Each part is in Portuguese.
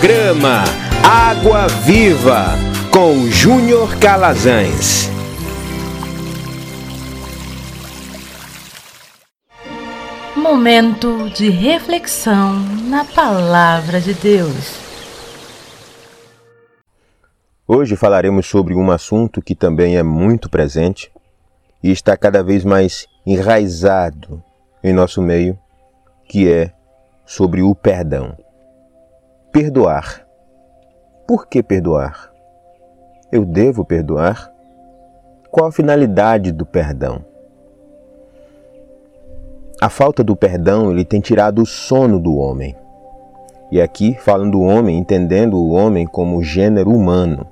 Programa Água Viva com Júnior Calazans. Momento de reflexão na Palavra de Deus. Hoje falaremos sobre um assunto que também é muito presente e está cada vez mais enraizado em nosso meio, que é sobre o perdão. Perdoar. Por que perdoar? Eu devo perdoar? Qual a finalidade do perdão? A falta do perdão ele tem tirado o sono do homem. E aqui falando do homem, entendendo o homem como gênero humano.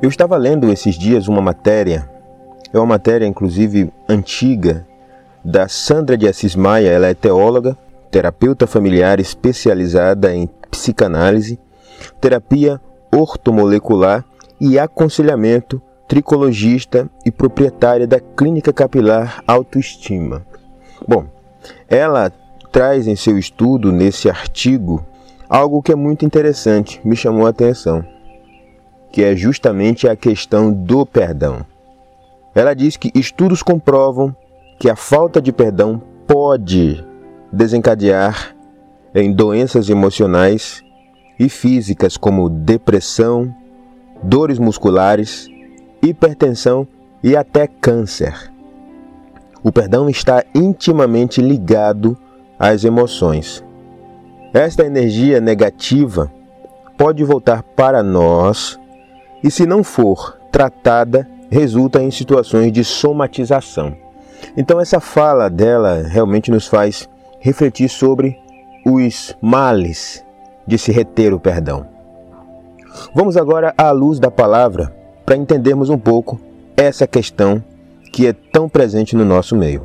Eu estava lendo esses dias uma matéria, é uma matéria inclusive antiga, da Sandra de Assis Maia, ela é teóloga terapeuta familiar especializada em psicanálise, terapia ortomolecular e aconselhamento, tricologista e proprietária da Clínica Capilar Autoestima. Bom, ela traz em seu estudo, nesse artigo, algo que é muito interessante, me chamou a atenção, que é justamente a questão do perdão. Ela diz que estudos comprovam que a falta de perdão pode desencadear em doenças emocionais e físicas como depressão, dores musculares, hipertensão e até câncer. O perdão está intimamente ligado às emoções. Esta energia negativa pode voltar para nós e, se não for tratada, resulta em situações de somatização. Então, essa fala dela realmente nos faz refletir sobre os males de se reter o perdão. Vamos agora à luz da palavra para entendermos um pouco essa questão que é tão presente no nosso meio.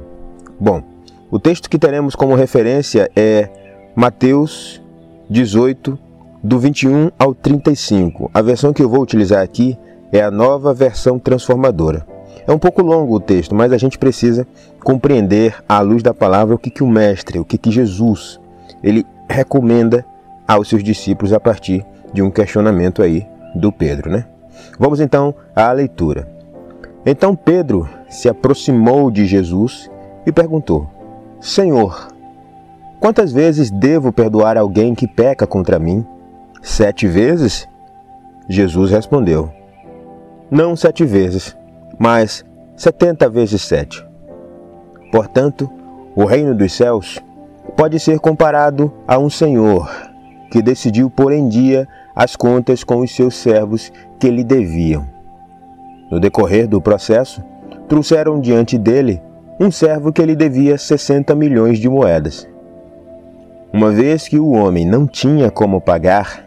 Bom, o texto que teremos como referência é Mateus 18, do 21 ao 35. A versão que eu vou utilizar aqui é a nova versão transformadora. É um pouco longo o texto, mas a gente precisa compreender à luz da palavra o que, que o mestre, o que, que Jesus, ele recomenda aos seus discípulos a partir de um questionamento aí do Pedro, né? Vamos então à leitura. Então Pedro se aproximou de Jesus e perguntou: Senhor, quantas vezes devo perdoar alguém que peca contra mim? Sete vezes? Jesus respondeu: Não sete vezes, mas setenta vezes sete. Portanto, o reino dos céus pode ser comparado a um senhor que decidiu pôr em dia as contas com os seus servos que lhe deviam. No decorrer do processo, trouxeram diante dele um servo que lhe devia 60 milhões de moedas. Uma vez que o homem não tinha como pagar,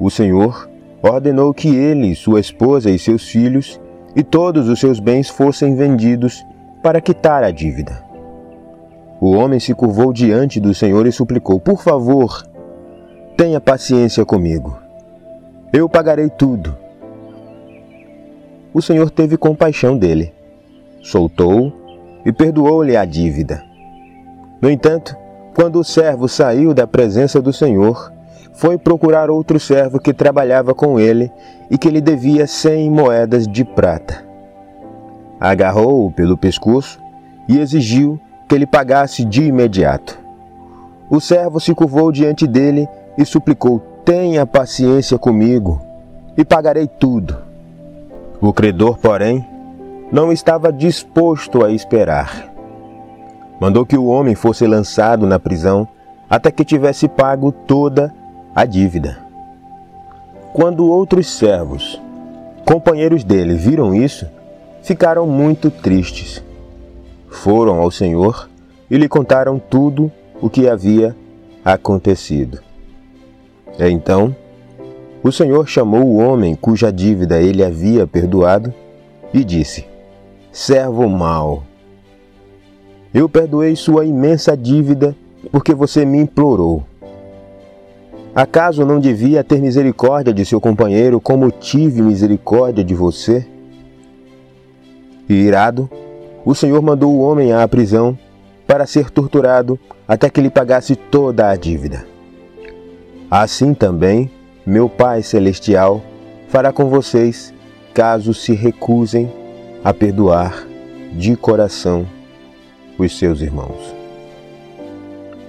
o Senhor ordenou que ele, sua esposa e seus filhos e todos os seus bens fossem vendidos para quitar a dívida. O homem se curvou diante do Senhor e suplicou: Por favor, tenha paciência comigo. Eu pagarei tudo. O Senhor teve compaixão dele, soltou e perdoou-lhe a dívida. No entanto, quando o servo saiu da presença do Senhor, foi procurar outro servo que trabalhava com ele e que lhe devia cem moedas de prata. Agarrou-o pelo pescoço e exigiu que ele pagasse de imediato. O servo se curvou diante dele e suplicou: Tenha paciência comigo e pagarei tudo. O credor, porém, não estava disposto a esperar. Mandou que o homem fosse lançado na prisão até que tivesse pago toda a dívida. Quando outros servos, companheiros dele, viram isso, ficaram muito tristes. Foram ao Senhor e lhe contaram tudo o que havia acontecido. Então, o Senhor chamou o homem cuja dívida ele havia perdoado e disse: Servo mau, eu perdoei sua imensa dívida porque você me implorou. Acaso não devia ter misericórdia de seu companheiro como tive misericórdia de você? E irado, o Senhor mandou o homem à prisão para ser torturado até que ele pagasse toda a dívida. assim também meu Pai Celestial fará com vocês, caso se recusem a perdoar de coração os seus irmãos.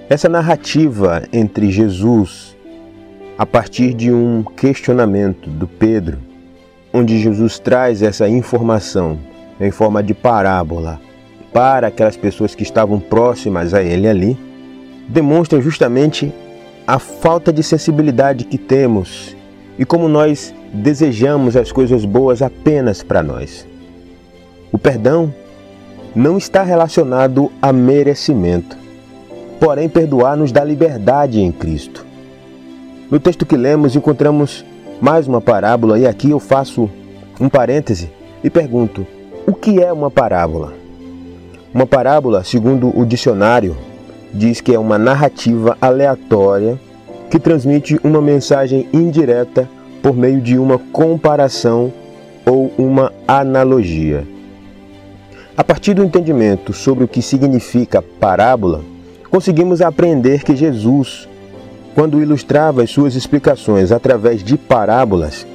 Essa narrativa entre Jesus, a partir de um questionamento do Pedro, onde Jesus traz essa informação em forma de parábola para aquelas pessoas que estavam próximas a ele ali, demonstra justamente a falta de sensibilidade que temos e como nós desejamos as coisas boas apenas para nós. O perdão não está relacionado a merecimento, porém, perdoar nos dá liberdade em Cristo. No texto que lemos, encontramos mais uma parábola, e aqui eu faço um parêntese e pergunto: o que é uma parábola? Uma parábola, segundo o dicionário, diz que é uma narrativa aleatória que transmite uma mensagem indireta por meio de uma comparação ou uma analogia. A partir do entendimento sobre o que significa parábola, conseguimos aprender que Jesus, quando ilustrava as suas explicações através de parábolas,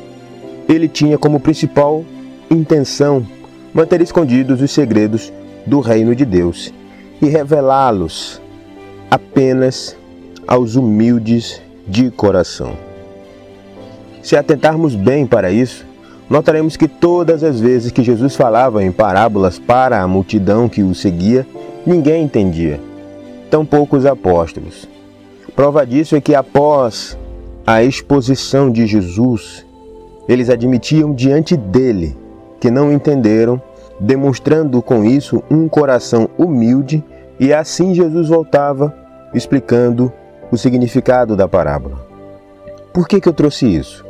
ele tinha como principal intenção manter escondidos os segredos do reino de Deus e revelá-los apenas aos humildes de coração. Se atentarmos bem para isso, notaremos que todas as vezes que Jesus falava em parábolas para a multidão que o seguia, ninguém entendia, tampouco os apóstolos. Prova disso é que após a exposição de Jesus, eles admitiam diante dele que não entenderam, demonstrando com isso um coração humilde, e assim Jesus voltava explicando o significado da parábola. Por que, que eu trouxe isso?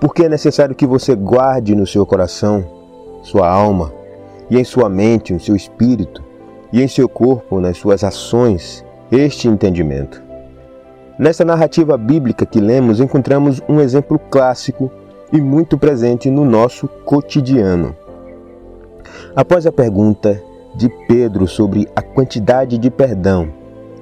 Porque é necessário que você guarde no seu coração, sua alma, e em sua mente, no seu espírito, e em seu corpo, nas suas ações, este entendimento. Nessa narrativa bíblica que lemos, encontramos um exemplo clássico e muito presente no nosso cotidiano. Após a pergunta de Pedro sobre a quantidade de perdão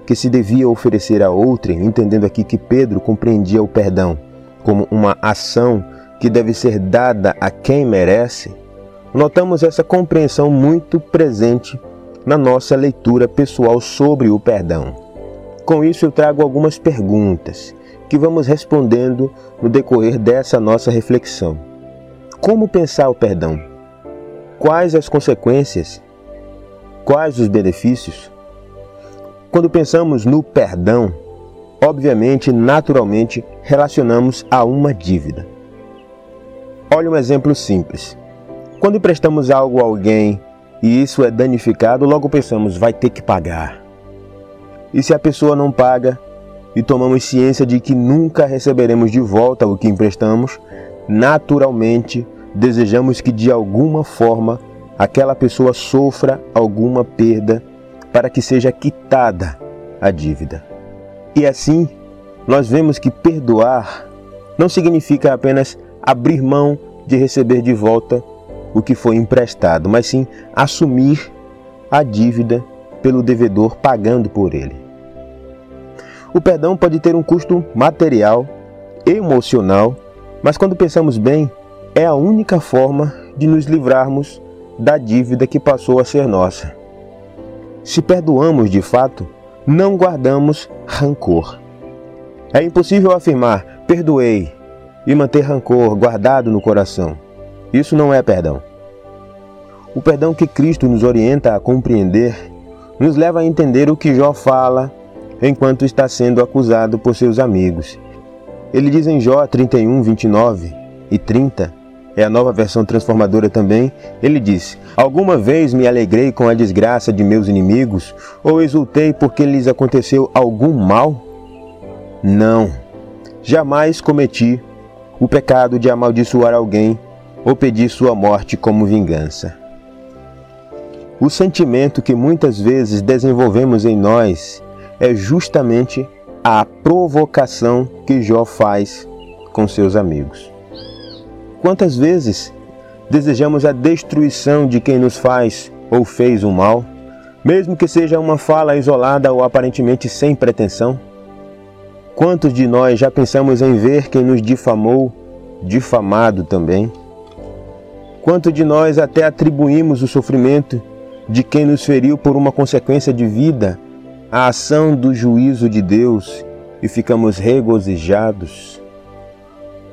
que se devia oferecer a outrem, entendendo aqui que Pedro compreendia o perdão como uma ação que deve ser dada a quem merece, notamos essa compreensão muito presente na nossa leitura pessoal sobre o perdão. Com isso, eu trago algumas perguntas que vamos respondendo no decorrer dessa nossa reflexão. Como pensar o perdão? Quais as consequências? Quais os benefícios? Quando pensamos no perdão, obviamente, naturalmente, relacionamos a uma dívida. Olha um exemplo simples. Quando emprestamos algo a alguém e isso é danificado, logo pensamos, vai ter que pagar. E se a pessoa não paga e tomamos ciência de que nunca receberemos de volta o que emprestamos, naturalmente desejamos que de alguma forma aquela pessoa sofra alguma perda para que seja quitada a dívida. E assim, nós vemos que perdoar não significa apenas abrir mão de receber de volta o que foi emprestado, mas sim assumir a dívida pelo devedor pagando por ele. O perdão pode ter um custo material, emocional, mas quando pensamos bem, é a única forma de nos livrarmos da dívida que passou a ser nossa. Se perdoamos de fato, não guardamos rancor. É impossível afirmar perdoei e manter rancor guardado no coração. Isso não é perdão. O perdão que Cristo nos orienta a compreender nos leva a entender o que Jó fala enquanto está sendo acusado por seus amigos. Ele diz em Jó 31, 29 e 30 é a nova versão transformadora também, ele diz: Alguma vez me alegrei com a desgraça de meus inimigos, ou exultei porque lhes aconteceu algum mal? Não, jamais cometi o pecado de amaldiçoar alguém ou pedir sua morte como vingança. O sentimento que muitas vezes desenvolvemos em nós é justamente a provocação que Jó faz com seus amigos. Quantas vezes desejamos a destruição de quem nos faz ou fez o mal, mesmo que seja uma fala isolada ou aparentemente sem pretensão? Quantos de nós já pensamos em ver quem nos difamou, difamado também? Quanto de nós até atribuímos o sofrimento de quem nos feriu por uma consequência de vida à ação do juízo de Deus e ficamos regozijados?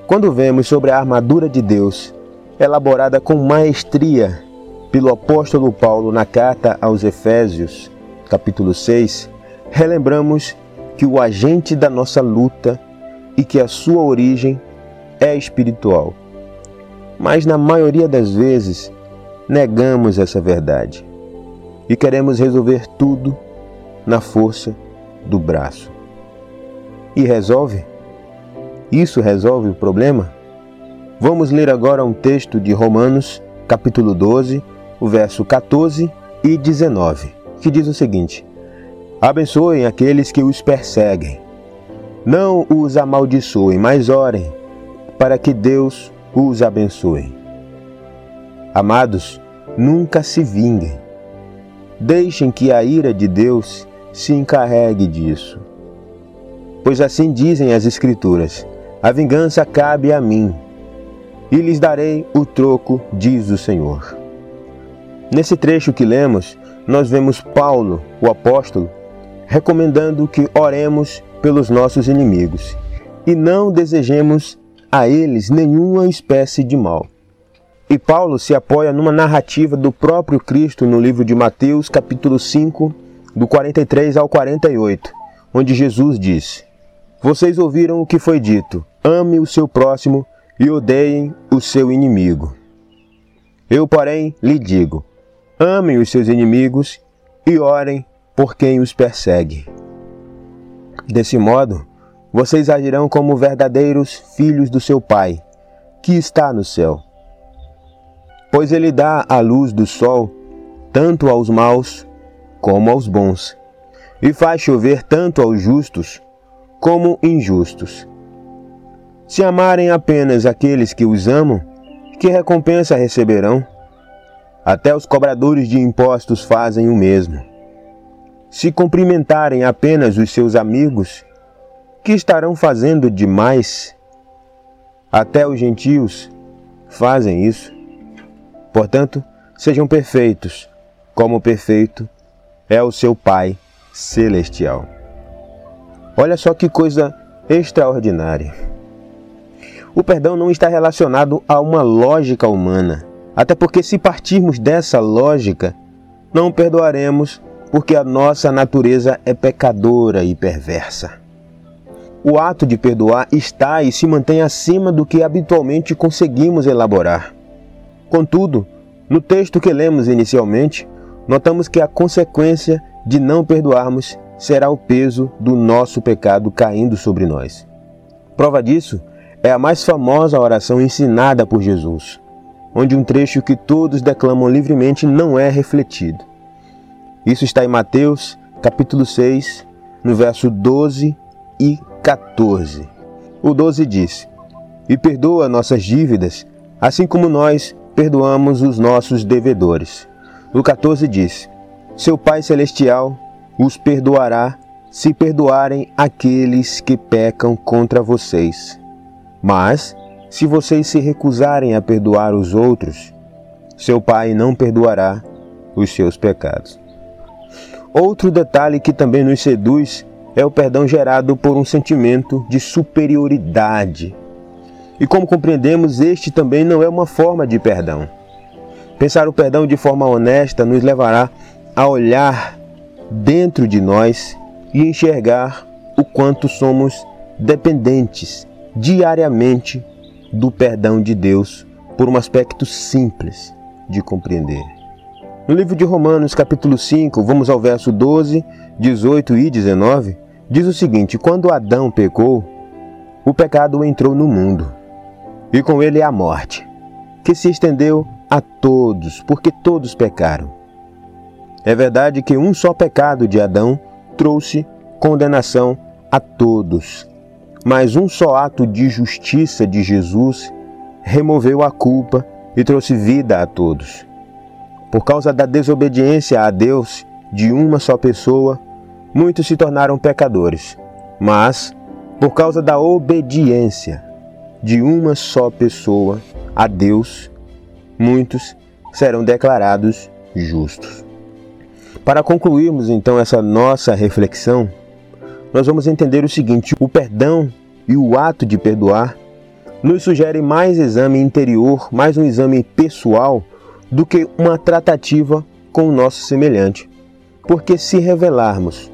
Quando vemos sobre a armadura de Deus, elaborada com maestria pelo apóstolo Paulo na carta aos Efésios, capítulo 6, relembramos que o agente da nossa luta e que a sua origem é espiritual. Mas na maioria das vezes negamos essa verdade e queremos resolver tudo na força do braço. E resolve? Isso resolve o problema? Vamos ler agora um texto de Romanos, capítulo 12, o verso 14 e 19, que diz o seguinte: Abençoem aqueles que os perseguem. Não os amaldiçoem, mas orem para que Deus os abençoe. Amados, nunca se vinguem. Deixem que a ira de Deus se encarregue disso. Pois assim dizem as Escrituras: a vingança cabe a mim, e lhes darei o troco, diz o Senhor. Nesse trecho que lemos, nós vemos Paulo, o apóstolo, recomendando que oremos pelos nossos inimigos e não desejemos a eles nenhuma espécie de mal. E Paulo se apoia numa narrativa do próprio Cristo no livro de Mateus, capítulo 5, do 43 ao 48, onde Jesus diz: Vocês ouviram o que foi dito: ame o seu próximo e odeiem o seu inimigo. Eu, porém, lhe digo: Amem os seus inimigos e orem por quem os persegue. Desse modo, vocês agirão como verdadeiros filhos do seu Pai, que está no céu. Pois ele dá a luz do sol tanto aos maus como aos bons, e faz chover tanto aos justos como injustos. Se amarem apenas aqueles que os amam, que recompensa receberão? Até os cobradores de impostos fazem o mesmo. Se cumprimentarem apenas os seus amigos, que estarão fazendo demais? Até os gentios fazem isso. Portanto, sejam perfeitos, como perfeito é o seu Pai celestial. Olha só que coisa extraordinária. O perdão não está relacionado a uma lógica humana até porque, se partirmos dessa lógica, não perdoaremos porque a nossa natureza é pecadora e perversa. O ato de perdoar está e se mantém acima do que habitualmente conseguimos elaborar. Contudo, no texto que lemos inicialmente, notamos que a consequência de não perdoarmos será o peso do nosso pecado caindo sobre nós. Prova disso é a mais famosa oração ensinada por Jesus onde um trecho que todos declamam livremente não é refletido. Isso está em Mateus, capítulo 6, no verso 12 e 14. O 12 diz: E perdoa nossas dívidas, assim como nós perdoamos os nossos devedores. O 14 diz: Seu Pai Celestial os perdoará se perdoarem aqueles que pecam contra vocês. Mas, se vocês se recusarem a perdoar os outros, seu Pai não perdoará os seus pecados. Outro detalhe que também nos seduz é o perdão gerado por um sentimento de superioridade. E como compreendemos, este também não é uma forma de perdão. Pensar o perdão de forma honesta nos levará a olhar dentro de nós e enxergar o quanto somos dependentes diariamente do perdão de Deus por um aspecto simples de compreender. No livro de Romanos, capítulo 5, vamos ao verso 12, 18 e 19, diz o seguinte: Quando Adão pecou, o pecado entrou no mundo, e com ele a morte, que se estendeu a todos, porque todos pecaram. É verdade que um só pecado de Adão trouxe condenação a todos, mas um só ato de justiça de Jesus removeu a culpa e trouxe vida a todos. Por causa da desobediência a Deus de uma só pessoa, muitos se tornaram pecadores. Mas, por causa da obediência de uma só pessoa a Deus, muitos serão declarados justos. Para concluirmos então essa nossa reflexão, nós vamos entender o seguinte: o perdão e o ato de perdoar nos sugere mais exame interior, mais um exame pessoal do que uma tratativa com o nosso semelhante. Porque se revelarmos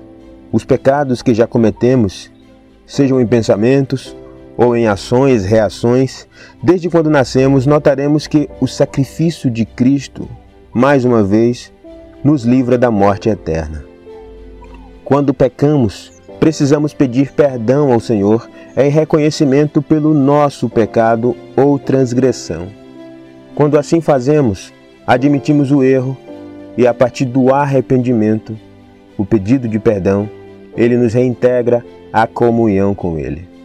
os pecados que já cometemos, sejam em pensamentos ou em ações, reações, desde quando nascemos, notaremos que o sacrifício de Cristo, mais uma vez, nos livra da morte eterna. Quando pecamos, precisamos pedir perdão ao Senhor em reconhecimento pelo nosso pecado ou transgressão. Quando assim fazemos, admitimos o erro e, a partir do arrependimento, o pedido de perdão, ele nos reintegra à comunhão com Ele.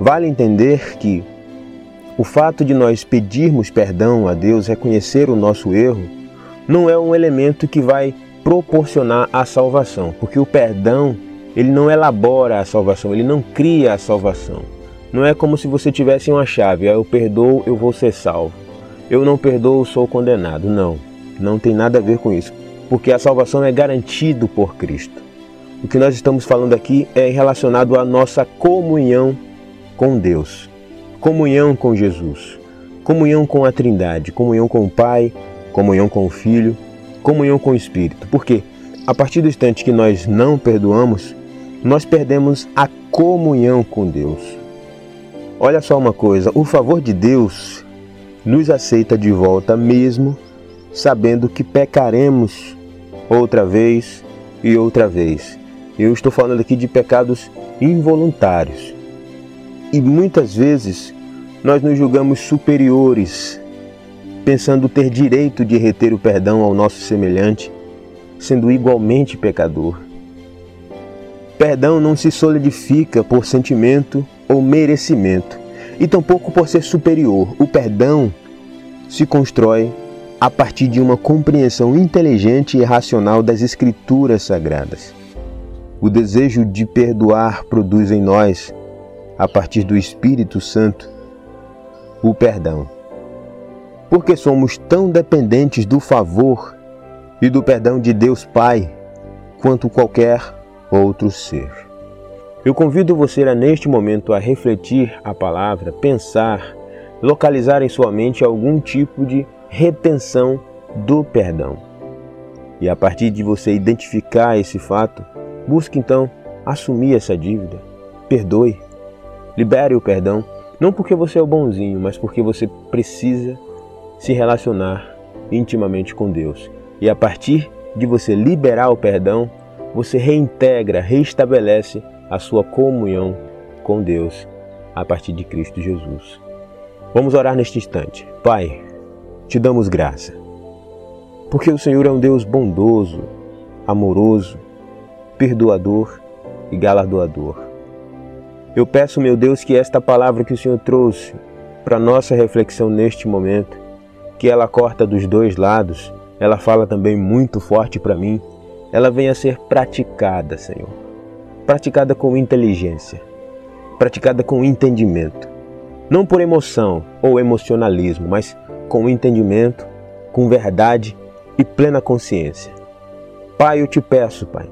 Vale entender que o fato de nós pedirmos perdão a Deus, reconhecer o nosso erro, não é um elemento que vai proporcionar a salvação, porque o perdão ele não elabora a salvação, ele não cria a salvação. Não é como se você tivesse uma chave, ah, eu perdoo, eu vou ser salvo. Eu não perdoo, sou condenado. Não, não tem nada a ver com isso, porque a salvação é garantido por Cristo. O que nós estamos falando aqui é relacionado à nossa comunhão com Deus, comunhão com Jesus, comunhão com a Trindade, comunhão com o Pai, comunhão com o Filho, comunhão com o Espírito. Porque a partir do instante que nós não perdoamos, nós perdemos a comunhão com Deus. Olha só uma coisa: o favor de Deus nos aceita de volta, mesmo sabendo que pecaremos outra vez e outra vez. Eu estou falando aqui de pecados involuntários. E muitas vezes nós nos julgamos superiores, pensando ter direito de reter o perdão ao nosso semelhante, sendo igualmente pecador. Perdão não se solidifica por sentimento ou merecimento, e tampouco por ser superior. O perdão se constrói a partir de uma compreensão inteligente e racional das Escrituras Sagradas. O desejo de perdoar produz em nós, a partir do Espírito Santo, o perdão. Porque somos tão dependentes do favor e do perdão de Deus Pai quanto qualquer outro ser. Eu convido você a neste momento a refletir a palavra, pensar, localizar em sua mente algum tipo de retenção do perdão. E a partir de você identificar esse fato, busque então assumir essa dívida, perdoe, libere o perdão, não porque você é o bonzinho, mas porque você precisa se relacionar intimamente com Deus. E a partir de você liberar o perdão, você reintegra, reestabelece a sua comunhão com Deus a partir de Cristo Jesus. Vamos orar neste instante. Pai, te damos graça, porque o Senhor é um Deus bondoso, amoroso, perdoador e galardoador. Eu peço, meu Deus, que esta palavra que o Senhor trouxe para nossa reflexão neste momento, que ela corta dos dois lados, ela fala também muito forte para mim ela venha a ser praticada, Senhor. Praticada com inteligência, praticada com entendimento. Não por emoção ou emocionalismo, mas com entendimento, com verdade e plena consciência. Pai, eu te peço, Pai,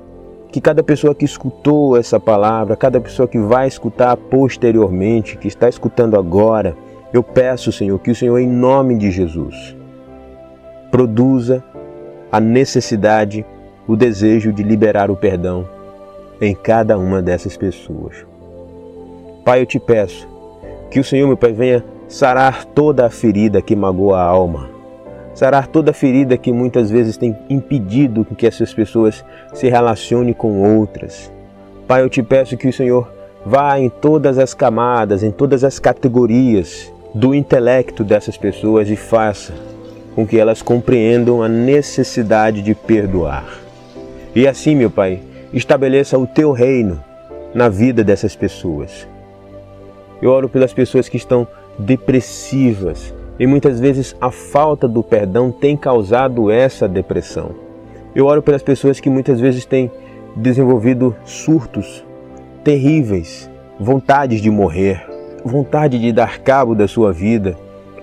que cada pessoa que escutou essa palavra, cada pessoa que vai escutar posteriormente, que está escutando agora, eu peço, Senhor, que o Senhor, em nome de Jesus, produza a necessidade o desejo de liberar o perdão em cada uma dessas pessoas. Pai, eu te peço que o Senhor, meu Pai, venha sarar toda a ferida que magoa a alma, sarar toda ferida que muitas vezes tem impedido que essas pessoas se relacionem com outras. Pai, eu te peço que o Senhor vá em todas as camadas, em todas as categorias do intelecto dessas pessoas e faça com que elas compreendam a necessidade de perdoar. E assim, meu Pai, estabeleça o teu reino na vida dessas pessoas. Eu oro pelas pessoas que estão depressivas e muitas vezes a falta do perdão tem causado essa depressão. Eu oro pelas pessoas que muitas vezes têm desenvolvido surtos terríveis vontades de morrer, vontade de dar cabo da sua vida,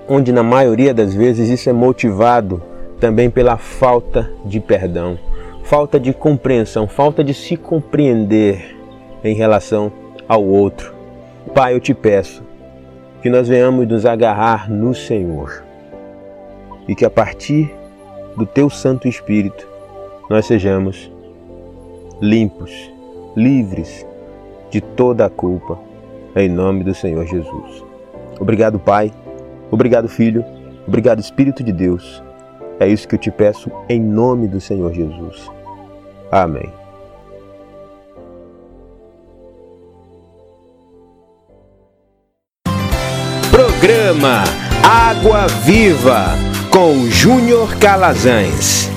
onde na maioria das vezes isso é motivado também pela falta de perdão, falta de compreensão, falta de se compreender em relação ao outro. Pai, eu te peço que nós venhamos nos agarrar no Senhor e que a partir do teu Santo Espírito nós sejamos limpos, livres de toda a culpa, em nome do Senhor Jesus. Obrigado, Pai. Obrigado, Filho. Obrigado, Espírito de Deus. É isso que eu te peço em nome do Senhor Jesus. Amém. Programa Água Viva com Júnior Calazans.